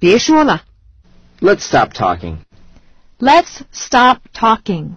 别说了。Let's stop talking. Let's stop talking.